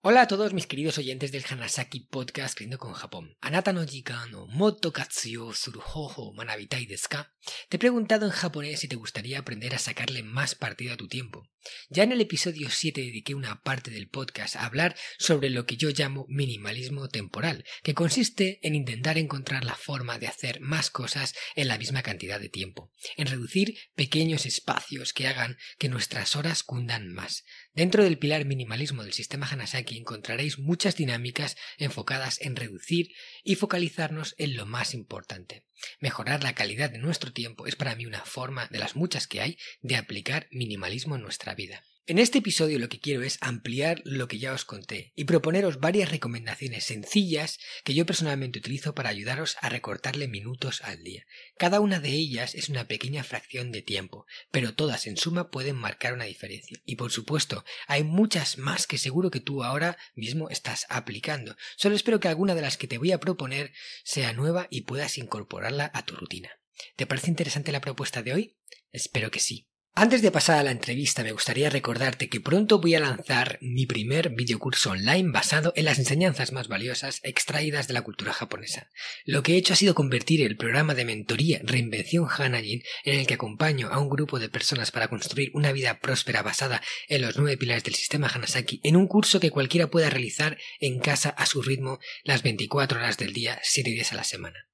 Hola a todos mis queridos oyentes del Hanasaki Podcast Creyendo con Japón. Anata no jika no moto katsuyo suru hoho manabitai desu ka? Te he preguntado en japonés si te gustaría aprender a sacarle más partido a tu tiempo. Ya en el episodio 7 dediqué una parte del podcast a hablar sobre lo que yo llamo minimalismo temporal, que consiste en intentar encontrar la forma de hacer más cosas en la misma cantidad de tiempo, en reducir pequeños espacios que hagan que nuestras horas cundan más. Dentro del pilar minimalismo del sistema Hanasaki encontraréis muchas dinámicas enfocadas en reducir y focalizarnos en lo más importante. Mejorar la calidad de nuestro tiempo es para mí una forma de las muchas que hay de aplicar minimalismo en nuestra vida. En este episodio lo que quiero es ampliar lo que ya os conté y proponeros varias recomendaciones sencillas que yo personalmente utilizo para ayudaros a recortarle minutos al día. Cada una de ellas es una pequeña fracción de tiempo, pero todas en suma pueden marcar una diferencia. Y por supuesto, hay muchas más que seguro que tú ahora mismo estás aplicando. Solo espero que alguna de las que te voy a proponer sea nueva y puedas incorporarla a tu rutina. ¿Te parece interesante la propuesta de hoy? Espero que sí. Antes de pasar a la entrevista, me gustaría recordarte que pronto voy a lanzar mi primer videocurso online basado en las enseñanzas más valiosas extraídas de la cultura japonesa. Lo que he hecho ha sido convertir el programa de mentoría Reinvención Hanajin, en el que acompaño a un grupo de personas para construir una vida próspera basada en los nueve pilares del sistema Hanasaki, en un curso que cualquiera pueda realizar en casa a su ritmo las 24 horas del día, 7 días a la semana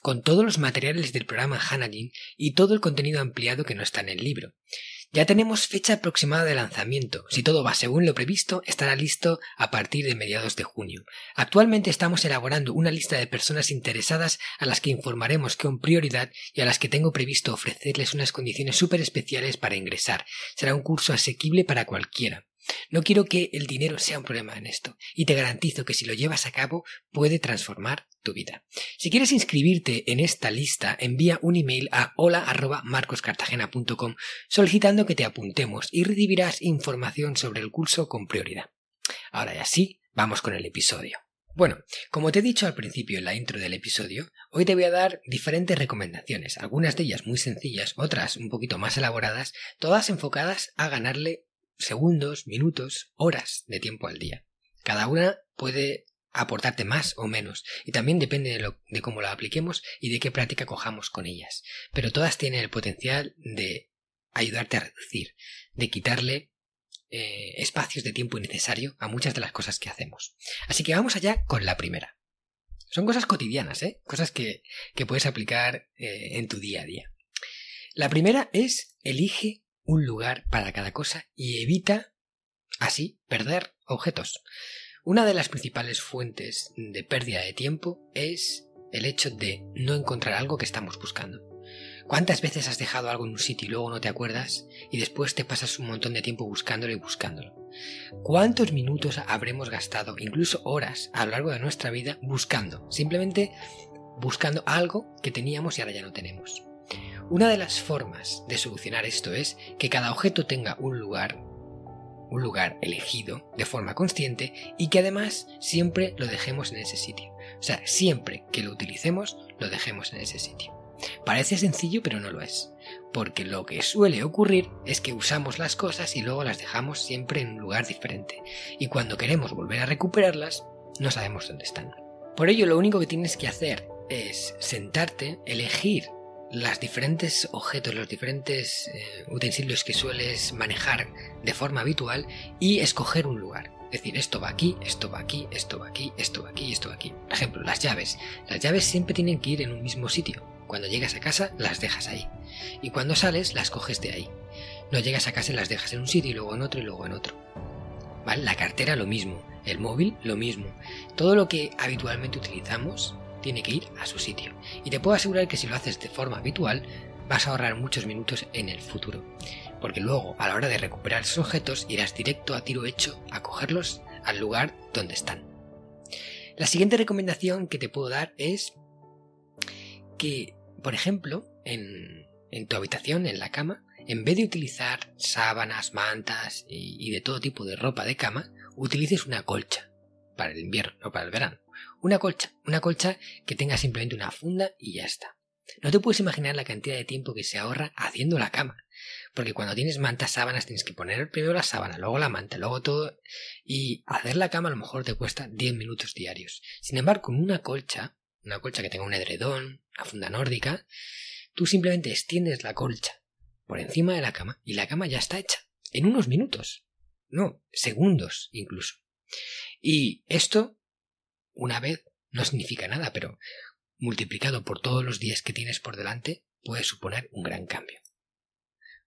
con todos los materiales del programa Hanajin y todo el contenido ampliado que no está en el libro. Ya tenemos fecha aproximada de lanzamiento. Si todo va según lo previsto, estará listo a partir de mediados de junio. Actualmente estamos elaborando una lista de personas interesadas a las que informaremos con prioridad y a las que tengo previsto ofrecerles unas condiciones súper especiales para ingresar. Será un curso asequible para cualquiera. No quiero que el dinero sea un problema en esto, y te garantizo que si lo llevas a cabo puede transformar tu vida. Si quieres inscribirte en esta lista, envía un email a hola@marcoscartagena.com solicitando que te apuntemos y recibirás información sobre el curso con prioridad. Ahora ya sí, vamos con el episodio. Bueno, como te he dicho al principio en la intro del episodio, hoy te voy a dar diferentes recomendaciones, algunas de ellas muy sencillas, otras un poquito más elaboradas, todas enfocadas a ganarle segundos, minutos, horas de tiempo al día. Cada una puede aportarte más o menos, y también depende de, cómo la apliquemos y de qué práctica cojamos con ellas. Pero todas tienen el potencial de ayudarte a reducir, de quitarle eh, espacios de tiempo innecesario a muchas de las cosas que hacemos. Así que vamos allá con la primera. Son cosas cotidianas, ¿eh? Cosas que, que puedes aplicar eh, en tu día a día. La primera es elige un lugar para cada cosa y evita así perder objetos. Una de las principales fuentes de pérdida de tiempo es el hecho de no encontrar algo que estamos buscando. ¿Cuántas veces has dejado algo en un sitio y luego no te acuerdas y después te pasas un montón de tiempo buscándolo y buscándolo? ¿Cuántos minutos habremos gastado, incluso horas, a lo largo de nuestra vida buscando, simplemente buscando algo que teníamos y ahora ya no tenemos? Una de las formas de solucionar esto es que cada objeto tenga un lugar, un lugar elegido de forma consciente y que además siempre lo dejemos en ese sitio. O sea, siempre que lo utilicemos, lo dejemos en ese sitio. Parece sencillo, pero no lo es, porque lo que suele ocurrir es que usamos las cosas y luego las dejamos siempre en un lugar diferente, y cuando queremos volver a recuperarlas, no sabemos dónde están. Por ello, lo único que tienes que hacer es sentarte, elegir los diferentes objetos, los diferentes eh, utensilios que sueles manejar de forma habitual y escoger un lugar. Es decir, esto va aquí, esto va aquí, esto va aquí, esto va aquí, esto va aquí. Por ejemplo, las llaves. Las llaves siempre tienen que ir en un mismo sitio. Cuando llegas a casa, las dejas ahí. Y cuando sales, las coges de ahí. No llegas a casa y las dejas en un sitio y luego en otro y luego en otro. ¿vale? La cartera lo mismo, el móvil lo mismo. Todo lo que habitualmente utilizamos tiene que ir a su sitio. Y te puedo asegurar que si lo haces de forma habitual, vas a ahorrar muchos minutos en el futuro. Porque luego, a la hora de recuperar esos objetos, irás directo a tiro hecho a cogerlos al lugar donde están. La siguiente recomendación que te puedo dar es que, por ejemplo, en, tu habitación, en la cama, en vez de utilizar sábanas, mantas y, de todo tipo de ropa de cama, utilices una colcha para el invierno, no para el verano. Una colcha, una colcha que tenga simplemente una funda y ya está. No te puedes imaginar la cantidad de tiempo que se ahorra haciendo la cama. Porque cuando tienes mantas, sábanas, tienes que poner primero la sábana, luego la manta, luego todo. Y hacer la cama a lo mejor te cuesta 10 minutos diarios. Sin embargo, con una colcha, una colcha que tenga un edredón, una funda nórdica, tú simplemente extiendes la colcha por encima de la cama y la cama ya está hecha. En unos minutos. No, segundos incluso. Y esto, una vez, no significa nada, pero multiplicado por todos los días que tienes por delante, puede suponer un gran cambio.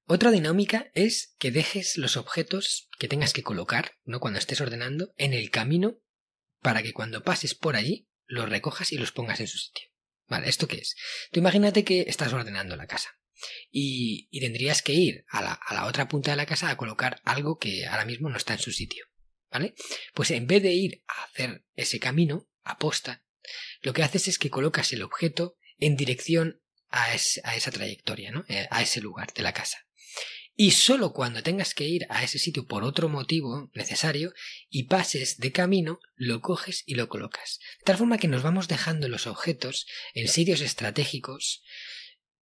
Otra dinámica es que dejes los objetos que tengas que colocar, ¿no? Cuando estés ordenando, en el camino para que cuando pases por allí los recojas y los pongas en su sitio. Vale, ¿esto qué es? Tú imagínate que estás ordenando la casa y, tendrías que ir a la, a la otra punta de la casa a colocar algo que ahora mismo no está en su sitio. ¿Vale? Pues en vez de ir a hacer ese camino, aposta, lo que haces es que colocas el objeto en dirección a, esa trayectoria, ¿no? Eh, a ese lugar de la casa. Y solo cuando tengas que ir a ese sitio por otro motivo necesario y pases de camino, lo coges y lo colocas. De tal forma que nos vamos dejando los objetos en sitios estratégicos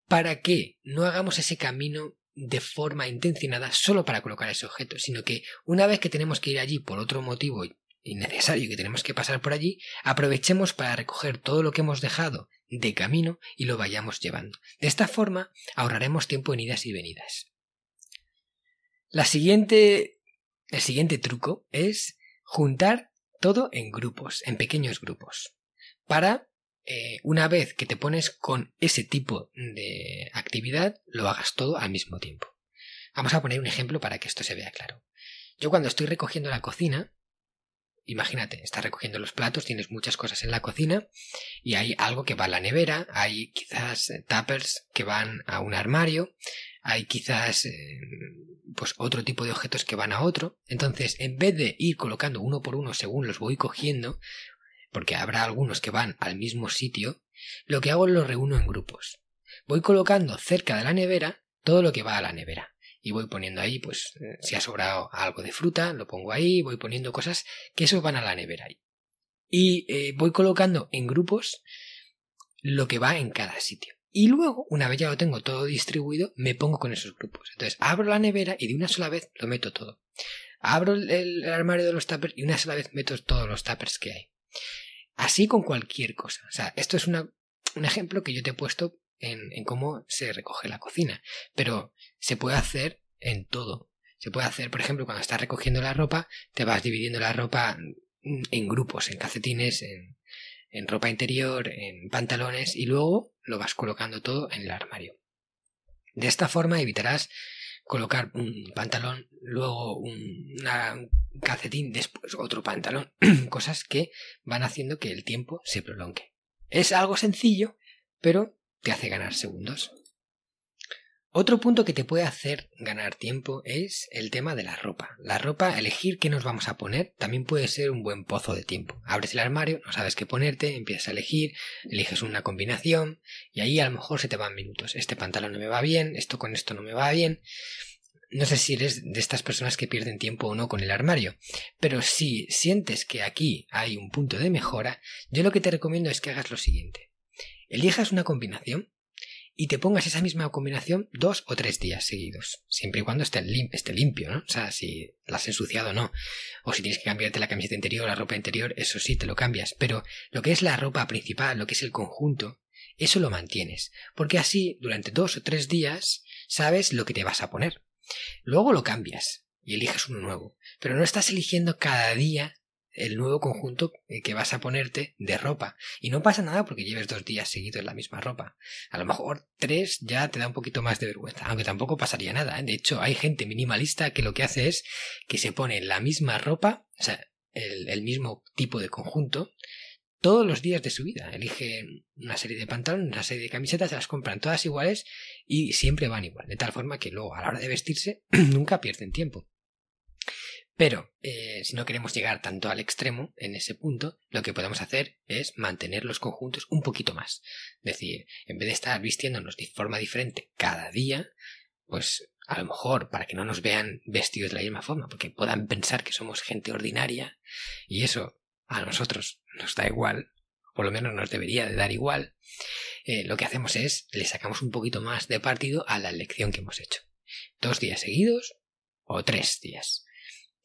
para que no hagamos ese camino de forma intencionada solo para colocar ese objeto, sino que una vez que tenemos que ir allí por otro motivo innecesario que tenemos que pasar por allí, aprovechemos para recoger todo lo que hemos dejado de camino y lo vayamos llevando. De esta forma ahorraremos tiempo en idas y venidas. La siguiente, el siguiente truco es juntar todo en grupos, en pequeños grupos, para eh, una vez que te pones con ese tipo de actividad, lo hagas todo al mismo tiempo. Vamos a poner un ejemplo para que esto se vea claro. Yo cuando estoy recogiendo la cocina, imagínate, estás recogiendo los platos, tienes muchas cosas en la cocina y hay algo que va a la nevera, hay quizás eh, tuppers que van a un armario, hay quizás eh, pues otro tipo de objetos que van a otro. Entonces, en vez de ir colocando uno por uno según los voy cogiendo, porque habrá algunos que van al mismo sitio, lo que hago es los reúno en grupos. Voy colocando cerca de la nevera todo lo que va a la nevera y voy poniendo ahí, pues, eh, si ha sobrado algo de fruta, lo pongo ahí, voy poniendo cosas que eso van a la nevera. Y eh, voy colocando en grupos lo que va en cada sitio. Y luego, una vez ya lo tengo todo distribuido, me pongo con esos grupos. Entonces, abro la nevera y de una sola vez lo meto todo. Abro el, armario de los tuppers y una sola vez meto todos los tuppers que hay. Así con cualquier cosa. O sea, esto es una, un ejemplo que yo te he puesto en, cómo se recoge la cocina. Pero se puede hacer en todo. Se puede hacer, por ejemplo, cuando estás recogiendo la ropa, te vas dividiendo la ropa en grupos, en calcetines, en, en ropa interior, en pantalones y luego lo vas colocando todo en el armario. De esta forma evitarás colocar un pantalón, luego un, calcetín, después otro pantalón, cosas que van haciendo que el tiempo se prolongue. Es algo sencillo, pero te hace ganar segundos. Otro punto que te puede hacer ganar tiempo es el tema de la ropa. La ropa, elegir qué nos vamos a poner, también puede ser un buen pozo de tiempo. Abres el armario, no sabes qué ponerte, empiezas a elegir, eliges una combinación y ahí a lo mejor se te van minutos. Este pantalón no me va bien, esto con esto no me va bien. No sé si eres de estas personas que pierden tiempo o no con el armario, pero si sientes que aquí hay un punto de mejora, yo lo que te recomiendo es que hagas lo siguiente elijas una combinación y te pongas esa misma combinación dos o tres días seguidos, siempre y cuando esté, limpio, ¿no? O sea, si la has ensuciado o no, o si tienes que cambiarte la camiseta interior la ropa interior, eso sí, te lo cambias, pero lo que es la ropa principal, lo que es el conjunto, eso lo mantienes, porque así, durante dos o tres días, sabes lo que te vas a poner. Luego lo cambias y eliges uno nuevo, pero no estás eligiendo cada día el nuevo conjunto eh, que vas a ponerte de ropa. Y no pasa nada porque lleves dos días seguidos la misma ropa. A lo mejor tres ya te da un poquito más de vergüenza, aunque tampoco pasaría nada. ¿eh? De hecho, hay gente minimalista que lo que hace es que se pone la misma ropa, o sea, el, mismo tipo de conjunto, todos los días de su vida. Eligen una serie de pantalones, una serie de camisetas, se las compran todas iguales y siempre van igual. De tal forma que luego a la hora de vestirse nunca pierden tiempo. Pero eh, si no queremos llegar tanto al extremo en ese punto, lo que podemos hacer es mantener los conjuntos un poquito más. Es decir, en vez de estar vistiéndonos de forma diferente cada día, pues a lo mejor para que no nos vean vestidos de la misma forma, porque puedan pensar que somos gente ordinaria, y eso a nosotros nos da igual, por lo menos nos debería de dar igual, eh, lo que hacemos es le sacamos un poquito más de partido a la elección que hemos hecho. Dos días seguidos o tres días.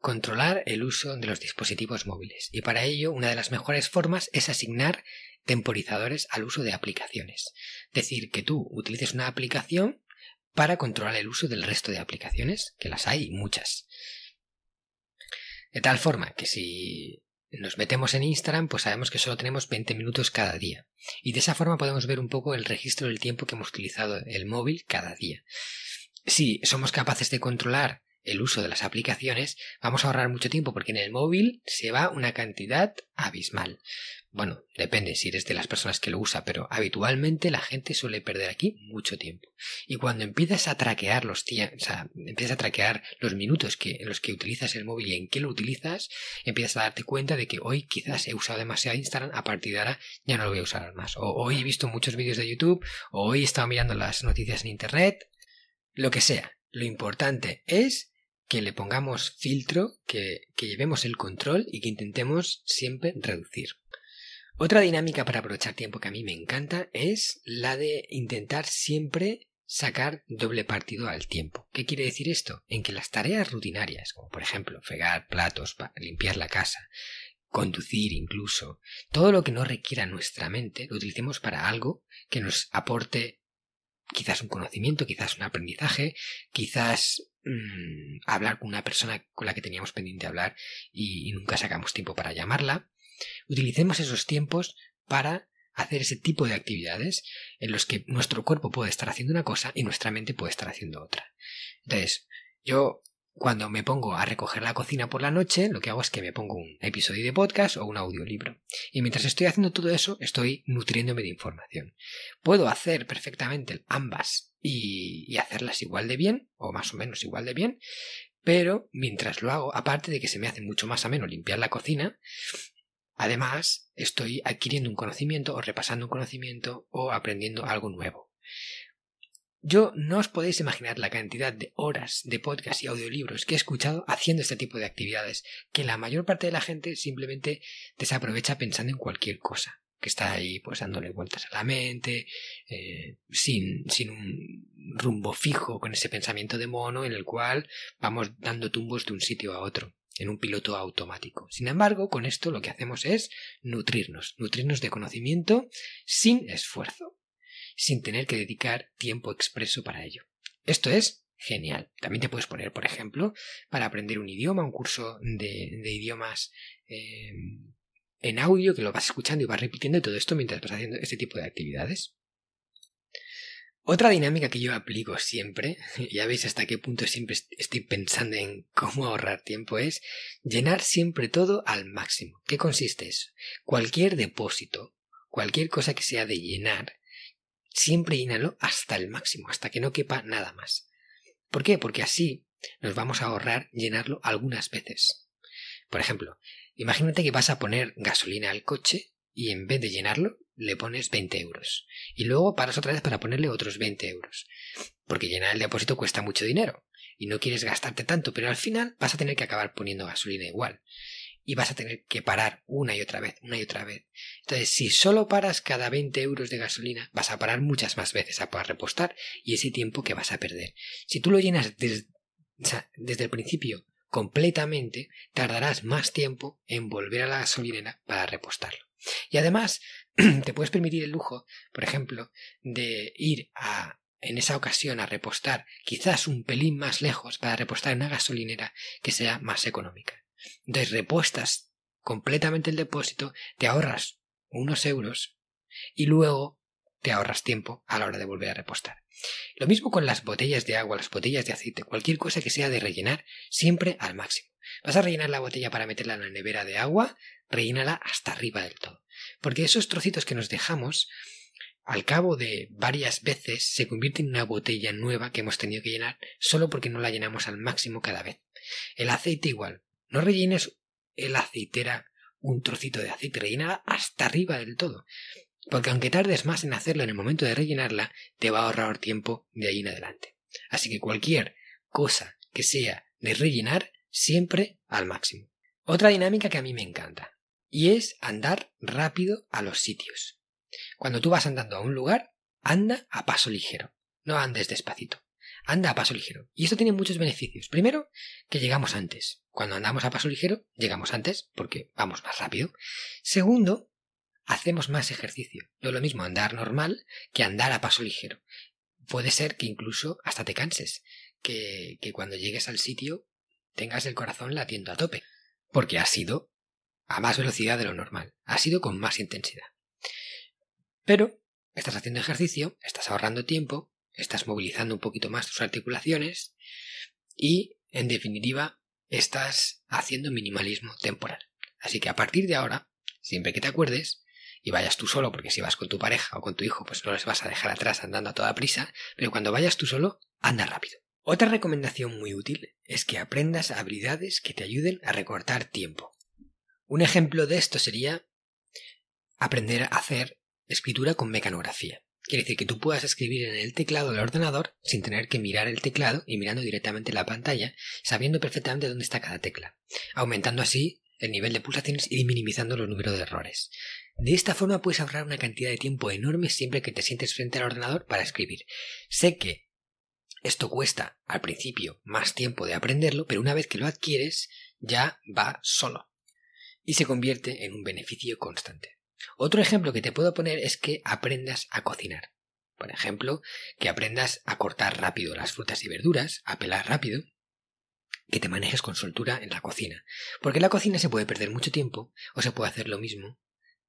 controlar el uso de los dispositivos móviles y para ello una de las mejores formas es asignar temporizadores al uso de aplicaciones. Es decir, que tú utilices una aplicación para controlar el uso del resto de aplicaciones, que las hay muchas. De tal forma que si nos metemos en Instagram, pues sabemos que solo tenemos 20 minutos cada día. Y de esa forma podemos ver un poco el registro del tiempo que hemos utilizado el móvil cada día si somos capaces de controlar el uso de las aplicaciones, vamos a ahorrar mucho tiempo porque en el móvil se va una cantidad abismal. Bueno, depende si eres de las personas que lo usa, pero habitualmente la gente suele perder aquí mucho tiempo. Y cuando empiezas a traquear los o sea, empiezas a traquear los minutos que, en los que utilizas el móvil y en qué lo utilizas, empiezas a darte cuenta de que hoy quizás he usado demasiado Instagram, a partir de ahora ya no lo voy a usar más. O hoy he visto muchos vídeos de YouTube, o hoy he estado mirando las noticias en Internet, lo que sea. Lo importante es que le pongamos filtro, que, llevemos el control y que intentemos siempre reducir. Otra dinámica para aprovechar tiempo que a mí me encanta es la de intentar siempre sacar doble partido al tiempo. ¿Qué quiere decir esto? En que las tareas rutinarias, como por ejemplo fregar platos, limpiar la casa, conducir incluso, todo lo que no requiera nuestra mente, lo utilicemos para algo que nos aporte quizás un conocimiento, quizás un aprendizaje, quizás mm, hablar con una persona con la que teníamos pendiente hablar y, nunca sacamos tiempo para llamarla. Utilicemos esos tiempos para hacer ese tipo de actividades en los que nuestro cuerpo puede estar haciendo una cosa y nuestra mente puede estar haciendo otra. Entonces, yo cuando me pongo a recoger la cocina por la noche, lo que hago es que me pongo un episodio de podcast o un audiolibro. Y mientras estoy haciendo todo eso, estoy nutriéndome de información. Puedo hacer perfectamente ambas y, hacerlas igual de bien, o más o menos igual de bien, pero mientras lo hago, aparte de que se me hace mucho más ameno limpiar la cocina, además estoy adquiriendo un conocimiento o repasando un conocimiento o aprendiendo algo nuevo. Yo no os podéis imaginar la cantidad de horas de podcast y audiolibros que he escuchado haciendo este tipo de actividades, que la mayor parte de la gente simplemente desaprovecha pensando en cualquier cosa, que está ahí pues dándole vueltas a la mente, eh, sin, sin un rumbo fijo, con ese pensamiento de mono en el cual vamos dando tumbos de un sitio a otro en un piloto automático. Sin embargo, con esto lo que hacemos es nutrirnos, nutrirnos de conocimiento sin esfuerzo sin tener que dedicar tiempo expreso para ello. Esto es genial. También te puedes poner, por ejemplo, para aprender un idioma, un curso de, idiomas eh, en audio que lo vas escuchando y vas repitiendo todo esto mientras vas haciendo este tipo de actividades. Otra dinámica que yo aplico siempre, ya veis hasta qué punto siempre estoy pensando en cómo ahorrar tiempo, es llenar siempre todo al máximo. ¿Qué consiste eso? Cualquier depósito, cualquier cosa que sea de llenar, siempre llénalo hasta el máximo, hasta que no quepa nada más. ¿Por qué? Porque así nos vamos a ahorrar llenarlo algunas veces. Por ejemplo, imagínate que vas a poner gasolina al coche y en vez de llenarlo le pones 20 euros. Y luego paras otra vez para ponerle otros 20 euros. Porque llenar el depósito cuesta mucho dinero. Y no quieres gastarte tanto, pero al final vas a tener que acabar poniendo gasolina igual. Y vas a tener que parar una y otra vez, una y otra vez. Entonces, si solo paras cada 20 euros de gasolina, vas a parar muchas más veces a poder repostar y ese tiempo que vas a perder. Si tú lo llenas desde, el principio completamente, tardarás más tiempo en volver a la gasolinera para repostarlo. Y además, te puedes permitir el lujo, por ejemplo, de ir a en esa ocasión a repostar quizás un pelín más lejos para repostar en una gasolinera que sea más económica. Entonces repuestas completamente el depósito, te ahorras unos euros y luego te ahorras tiempo a la hora de volver a repostar. Lo mismo con las botellas de agua, las botellas de aceite, cualquier cosa que sea de rellenar, siempre al máximo. Vas a rellenar la botella para meterla en la nevera de agua, rellénala hasta arriba del todo. Porque esos trocitos que nos dejamos, al cabo de varias veces, se convierten en una botella nueva que hemos tenido que llenar solo porque no la llenamos al máximo cada vez. El aceite igual. No rellenes el aceitera un trocito de aceite, rellénala hasta arriba del todo. Porque aunque tardes más en hacerlo en el momento de rellenarla, te va a ahorrar tiempo de ahí en adelante. Así que cualquier cosa que sea de rellenar, siempre al máximo. Otra dinámica que a mí me encanta y es andar rápido a los sitios. Cuando tú vas andando a un lugar, anda a paso ligero, no andes despacito. Anda a paso ligero. Y esto tiene muchos beneficios. Primero, que llegamos antes. Cuando andamos a paso ligero, llegamos antes porque vamos más rápido. Segundo, hacemos más ejercicio. No es lo mismo andar normal que andar a paso ligero. Puede ser que incluso hasta te canses, que, que cuando llegues al sitio tengas el corazón latiendo a tope, porque ha sido a más velocidad de lo normal, ha sido con más intensidad. Pero estás haciendo ejercicio, estás ahorrando tiempo, estás movilizando un poquito más tus articulaciones y, en definitiva, estás haciendo minimalismo temporal. Así que a partir de ahora, siempre que te acuerdes, y vayas tú solo, porque si vas con tu pareja o con tu hijo, pues no les vas a dejar atrás andando a toda prisa, pero cuando vayas tú solo, anda rápido. Otra recomendación muy útil es que aprendas habilidades que te ayuden a recortar tiempo. Un ejemplo de esto sería aprender a hacer escritura con mecanografía. Quiere decir que tú puedas escribir en el teclado del ordenador sin tener que mirar el teclado y mirando directamente la pantalla, sabiendo perfectamente dónde está cada tecla, aumentando así el nivel de pulsaciones y minimizando los números de errores. De esta forma puedes ahorrar una cantidad de tiempo enorme siempre que te sientes frente al ordenador para escribir. Sé que esto cuesta al principio más tiempo de aprenderlo, pero una vez que lo adquieres ya va solo y se convierte en un beneficio constante. Otro ejemplo que te puedo poner es que aprendas a cocinar. Por ejemplo, que aprendas a cortar rápido las frutas y verduras, a pelar rápido, que te manejes con soltura en la cocina. Porque en la cocina se puede perder mucho tiempo o se puede hacer lo mismo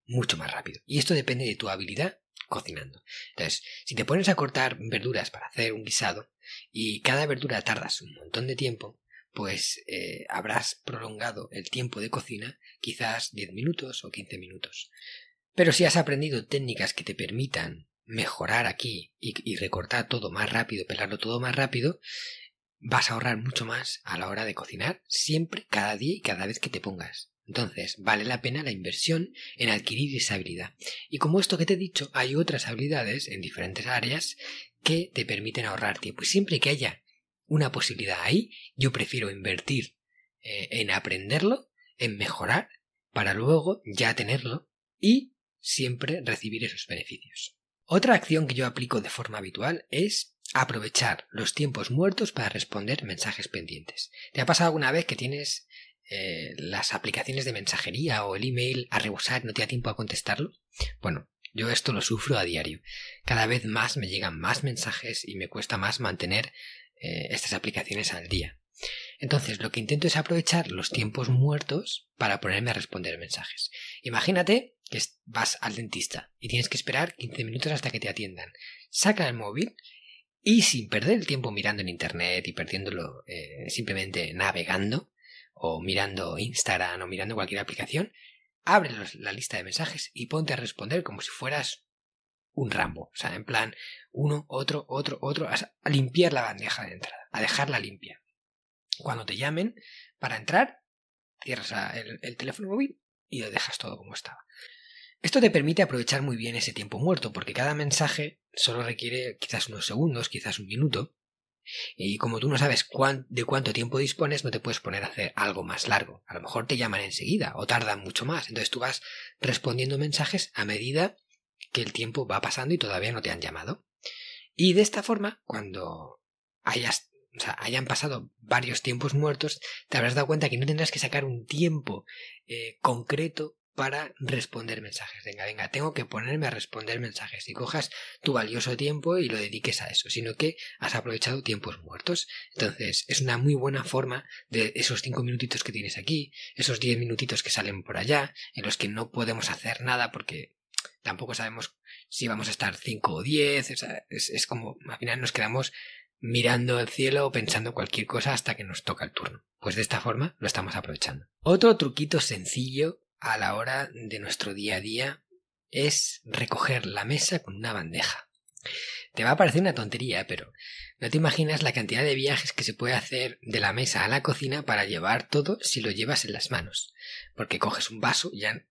mucho más rápido. Y esto depende de tu habilidad cocinando. Entonces, si te pones a cortar verduras para hacer un guisado y cada verdura tardas un montón de tiempo, pues eh, habrás prolongado el tiempo de cocina quizás 10 minutos o 15 minutos. Pero si has aprendido técnicas que te permitan mejorar aquí y, recortar todo más rápido, pelarlo todo más rápido, vas a ahorrar mucho más a la hora de cocinar siempre, cada día y cada vez que te pongas. Entonces, vale la pena la inversión en adquirir esa habilidad. Y como esto que te he dicho, hay otras habilidades en diferentes áreas que te permiten ahorrar tiempo. Y siempre que haya una posibilidad ahí, yo prefiero invertir eh, en aprenderlo, en mejorar, para luego ya tenerlo y siempre recibir esos beneficios. Otra acción que yo aplico de forma habitual es aprovechar los tiempos muertos para responder mensajes pendientes. ¿Te ha pasado alguna vez que tienes eh, las aplicaciones de mensajería o el email a rebosar no te da tiempo a contestarlo? Bueno, yo esto lo sufro a diario. Cada vez más me llegan más mensajes y me cuesta más mantener eh, estas aplicaciones al día. Entonces, lo que intento es aprovechar los tiempos muertos para ponerme a responder mensajes. Imagínate que vas al dentista y tienes que esperar 15 minutos hasta que te atiendan. Saca el móvil y sin perder el tiempo mirando en internet y perdiéndolo eh, simplemente navegando o mirando Instagram o mirando cualquier aplicación, abre la lista de mensajes y ponte a responder como si fueras un Rambo. O sea, en plan, uno, otro, otro, otro, a, limpiar la bandeja de entrada, a dejarla limpia. Cuando te llamen para entrar, cierras el, el teléfono móvil y lo dejas todo como estaba. Esto te permite aprovechar muy bien ese tiempo muerto, porque cada mensaje solo requiere quizás unos segundos, quizás un minuto, y como tú no sabes de cuánto tiempo dispones, no te puedes poner a hacer algo más largo. A lo mejor te llaman enseguida o tardan mucho más. Entonces tú vas respondiendo mensajes a medida que el tiempo va pasando y todavía no te han llamado. Y de esta forma, cuando hayas, o sea, hayan pasado varios tiempos muertos, te habrás dado cuenta que no tendrás que sacar un tiempo eh, concreto para responder mensajes. Venga, venga, tengo que ponerme a responder mensajes y cojas tu valioso tiempo y lo dediques a eso, sino que has aprovechado tiempos muertos. Entonces, es una muy buena forma de esos cinco minutitos que tienes aquí, esos diez minutitos que salen por allá, en los que no podemos hacer nada porque tampoco sabemos si vamos a estar cinco o diez, es, es como, al final nos quedamos mirando al cielo o pensando cualquier cosa hasta que nos toca el turno. Pues de esta forma lo estamos aprovechando. Otro truquito sencillo a la hora de nuestro día a día es recoger la mesa con una bandeja. Te va a parecer una tontería, pero no te imaginas la cantidad de viajes que se puede hacer de la mesa a la cocina para llevar todo si lo llevas en las manos. Porque coges un vaso, ya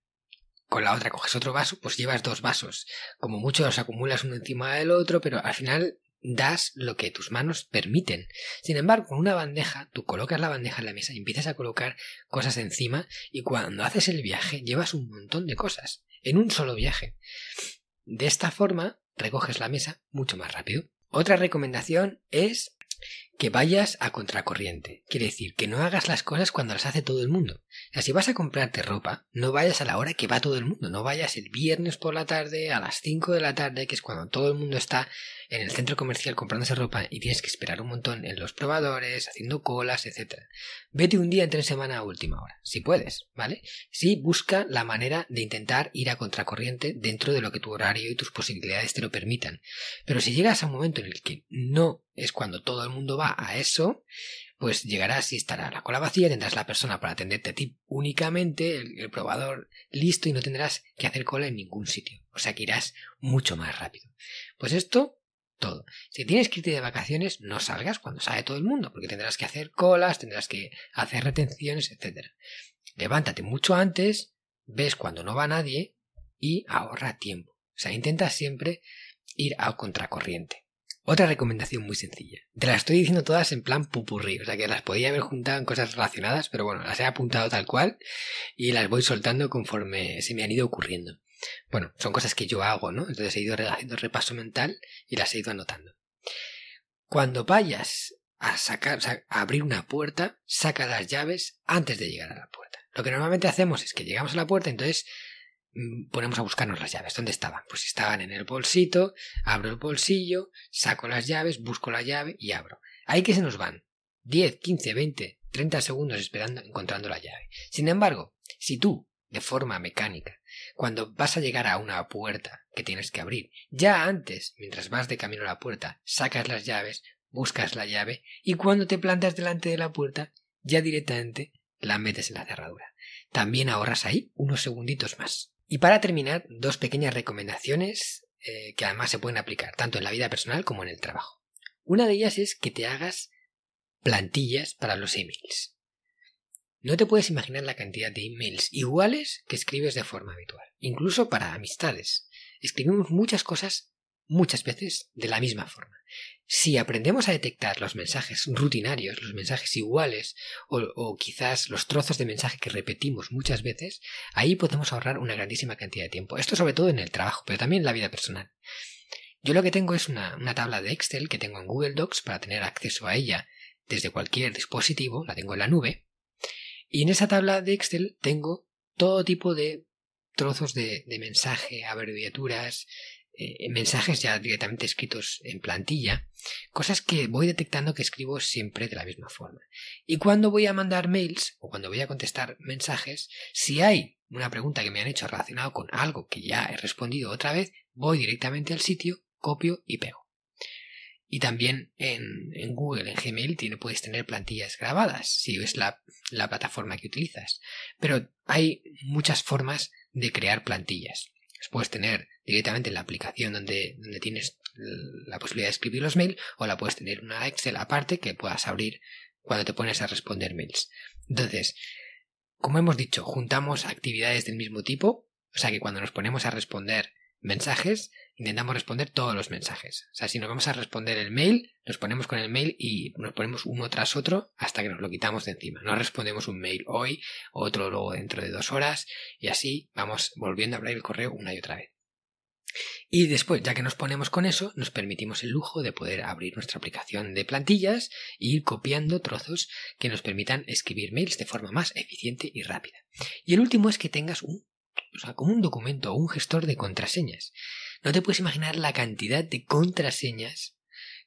con la otra coges otro vaso, pues llevas dos vasos. Como mucho los acumulas uno encima del otro, pero al final das lo que tus manos permiten. Sin embargo, con una bandeja, tú colocas la bandeja en la mesa y empiezas a colocar cosas encima y cuando haces el viaje llevas un montón de cosas en un solo viaje. De esta forma, recoges la mesa mucho más rápido. Otra recomendación es que vayas a contracorriente. Quiere decir que no hagas las cosas cuando las hace todo el mundo. O si vas a comprarte ropa, no vayas a la hora que va todo el mundo. No vayas el viernes por la tarde a las 5 de la tarde, que es cuando todo el mundo está en el centro comercial comprándose ropa y tienes que esperar un montón en los probadores, haciendo colas, etc. Vete un día entre semana a última hora, si puedes, ¿vale? Sí, busca la manera de intentar ir a contracorriente dentro de lo que tu horario y tus posibilidades te lo permitan. Pero si llegas a un momento en el que no es cuando todo el mundo va a eso, pues llegarás y estará la cola vacía, tendrás la persona para atenderte a ti únicamente, el, probador listo y no tendrás que hacer cola en ningún sitio. O sea que irás mucho más rápido. Pues esto todo. Si tienes que irte de vacaciones, no salgas cuando sale todo el mundo, porque tendrás que hacer colas, tendrás que hacer retenciones, etc. Levántate mucho antes, ves cuando no va nadie y ahorra tiempo. O sea, intenta siempre ir a contracorriente. Otra recomendación muy sencilla. Te las estoy diciendo todas en plan pupurrí, o sea que las podía haber juntado en cosas relacionadas, pero bueno, las he apuntado tal cual y las voy soltando conforme se me han ido ocurriendo. Bueno, son cosas que yo hago, ¿no? Entonces he ido haciendo repaso mental y las he ido anotando. Cuando vayas a sacar, a abrir una puerta, saca las llaves antes de llegar a la puerta. Lo que normalmente hacemos es que llegamos a la puerta, entonces ponemos a buscarnos las llaves. ¿Dónde estaban? Pues estaban en el bolsito, abro el bolsillo, saco las llaves, busco la llave y abro. Ahí que se nos van 10, 15, 20, 30 segundos esperando, encontrando la llave. Sin embargo, si tú, de forma mecánica, cuando vas a llegar a una puerta que tienes que abrir, ya antes, mientras vas de camino a la puerta, sacas las llaves, buscas la llave y cuando te plantas delante de la puerta, ya directamente la metes en la cerradura. También ahorras ahí unos segunditos más. Y para terminar, dos pequeñas recomendaciones eh, que además se pueden aplicar tanto en la vida personal como en el trabajo. Una de ellas es que te hagas plantillas para los emails. No te puedes imaginar la cantidad de emails iguales que escribes de forma habitual, incluso para amistades. Escribimos muchas cosas muchas veces de la misma forma. Si aprendemos a detectar los mensajes rutinarios, los mensajes iguales o, quizás los trozos de mensaje que repetimos muchas veces, ahí podemos ahorrar una grandísima cantidad de tiempo. Esto sobre todo en el trabajo, pero también en la vida personal. Yo lo que tengo es una, una tabla de Excel que tengo en Google Docs para tener acceso a ella desde cualquier dispositivo, la tengo en la nube, y en esa tabla de Excel tengo todo tipo de trozos de, mensaje, abreviaturas, eh, mensajes ya directamente escritos en plantilla, cosas que voy detectando que escribo siempre de la misma forma. Y cuando voy a mandar mails o cuando voy a contestar mensajes, si hay una pregunta que me han hecho relacionado con algo que ya he respondido otra vez, voy directamente al sitio, copio y pego. Y también en, en, Google, en Gmail, tiene, puedes tener plantillas grabadas, si es la, la plataforma que utilizas. Pero hay muchas formas de crear plantillas. Las puedes tener directamente en la aplicación donde, donde tienes la posibilidad de escribir los mails, o la puedes tener una Excel aparte que puedas abrir cuando te pones a responder mails. Entonces, como hemos dicho, juntamos actividades del mismo tipo, o sea que cuando nos ponemos a responder mensajes, intentamos responder todos los mensajes. O sea, si nos vamos a responder el mail, nos ponemos con el mail y nos ponemos uno tras otro hasta que nos lo quitamos de encima. No respondemos un mail hoy, otro luego dentro de dos horas y así vamos volviendo a abrir el correo una y otra vez. Y después, ya que nos ponemos con eso, nos permitimos el lujo de poder abrir nuestra aplicación de plantillas e ir copiando trozos que nos permitan escribir mails de forma más eficiente y rápida. Y el último es que tengas un o sea, como un documento o un gestor de contraseñas. No te puedes imaginar la cantidad de contraseñas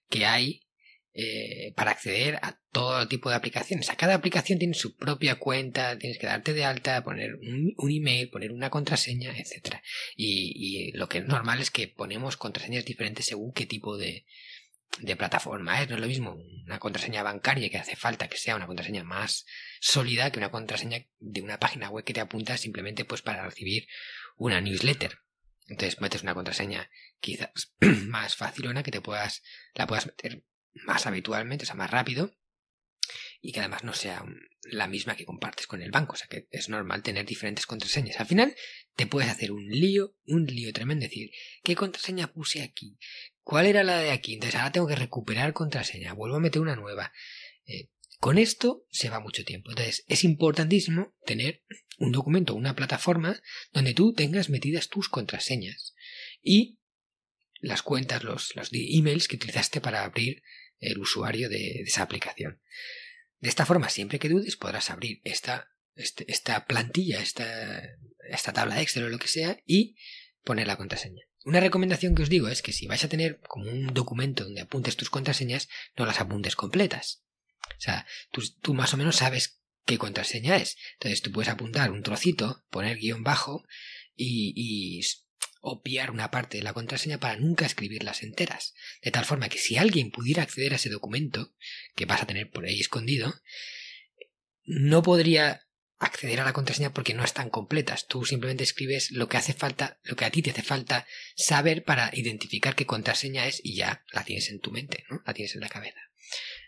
que hay eh, para acceder a todo tipo de aplicaciones. A cada aplicación tiene su propia cuenta, tienes que darte de alta, poner un, email, poner una contraseña, etc. Y, lo que es normal es que ponemos contraseñas diferentes según qué tipo de, de plataforma. ¿eh? No es lo mismo una contraseña bancaria que hace falta que sea una contraseña más sólida que una contraseña de una página web que te apunta simplemente pues para recibir una newsletter. Entonces metes una contraseña quizás más fácil una que te puedas, la puedas meter más habitualmente, o sea, más rápido, y que además no sea la misma que compartes con el banco. O sea que es normal tener diferentes contraseñas. Al final te puedes hacer un lío, un lío tremendo. Decir, ¿qué contraseña puse aquí? ¿Cuál era la de aquí? Entonces ahora tengo que recuperar contraseña. Vuelvo a meter una nueva. Eh, con esto se va mucho tiempo. Entonces es importantísimo tener un documento, una plataforma donde tú tengas metidas tus contraseñas y las cuentas, los, los emails que utilizaste para abrir el usuario de esa aplicación. De esta forma, siempre que dudes, podrás abrir esta, este, esta plantilla, esta, esta tabla de Excel o lo que sea y poner la contraseña. Una recomendación que os digo es que si vais a tener como un documento donde apuntes tus contraseñas, no las apuntes completas. O sea, tú, más o menos sabes qué contraseña es. Entonces tú puedes apuntar un trocito, poner guion bajo y, y obviar una parte de la contraseña para nunca escribirlas enteras. De tal forma que si alguien pudiera acceder a ese documento, que vas a tener por ahí escondido, no podría acceder a la contraseña porque no están completas. Tú simplemente escribes lo que hace falta, lo que a ti te hace falta saber para identificar qué contraseña es y ya la tienes en tu mente, ¿no? La tienes en la cabeza.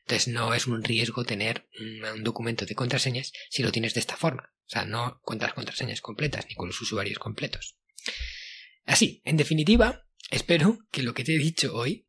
Entonces no es un riesgo tener un documento de contraseñas si lo tienes de esta forma. O sea, no con las contraseñas completas ni con los usuarios completos. Así, en definitiva, espero que lo que te he dicho hoy,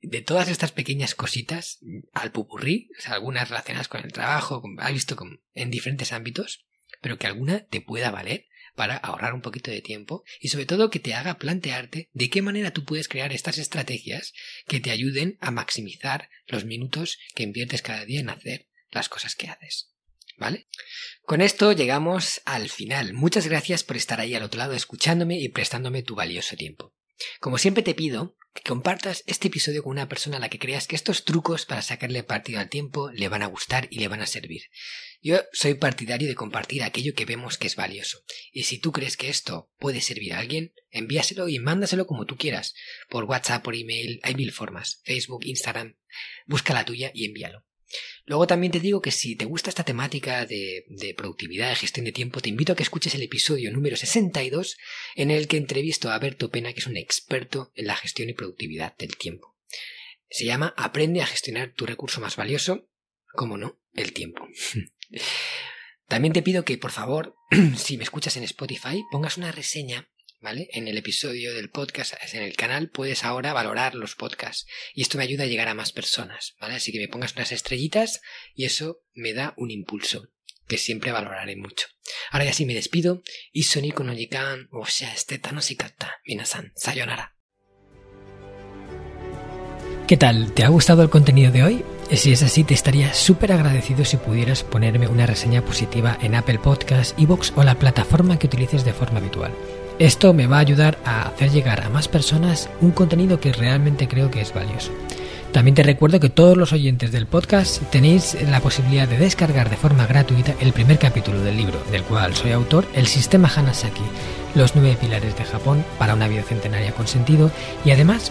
de todas estas pequeñas cositas al pupurrí, algunas relacionadas con el trabajo, has visto en diferentes ámbitos, pero que alguna te pueda valer para ahorrar un poquito de tiempo y sobre todo que te haga plantearte de qué manera tú puedes crear estas estrategias que te ayuden a maximizar los minutos que inviertes cada día en hacer las cosas que haces. ¿Vale? Con esto llegamos al final. Muchas gracias por estar ahí al otro lado escuchándome y prestándome tu valioso tiempo. Como siempre te pido que compartas este episodio con una persona a la que creas que estos trucos para sacarle partido al tiempo le van a gustar y le van a servir. Yo soy partidario de compartir aquello que vemos que es valioso. Y si tú crees que esto puede servir a alguien, envíaselo y mándaselo como tú quieras. Por WhatsApp, por email, hay mil formas. Facebook, Instagram. Busca la tuya y envíalo. Luego también te digo que si te gusta esta temática de, productividad, de gestión de tiempo, te invito a que escuches el episodio número 62 en el que entrevisto a Berto Pena, que es un experto en la gestión y productividad del tiempo. Se llama Aprende a gestionar tu recurso más valioso, como no, el tiempo. También te pido que, por favor, si me escuchas en Spotify, pongas una reseña ¿vale? En el episodio del podcast, en el canal, puedes ahora valorar los podcasts. Y esto me ayuda a llegar a más personas, ¿vale? Así que me pongas unas estrellitas y eso me da un impulso que siempre valoraré mucho. Ahora ya sí me despido. Y sonico no o sea, este kata, minasan, sayonara. ¿Qué tal? ¿Te ha gustado el contenido de hoy? Si es así, te estaría súper agradecido si pudieras ponerme una reseña positiva en Apple Podcasts, Evox o la plataforma que utilices de forma habitual. Esto me va a ayudar a hacer llegar a más personas un contenido que realmente creo que es valioso. También te recuerdo que todos los oyentes del podcast tenéis la posibilidad de descargar de forma gratuita el primer capítulo del libro, del cual soy autor, El sistema Hanasaki, los nueve pilares de Japón para una vida centenaria con sentido, y además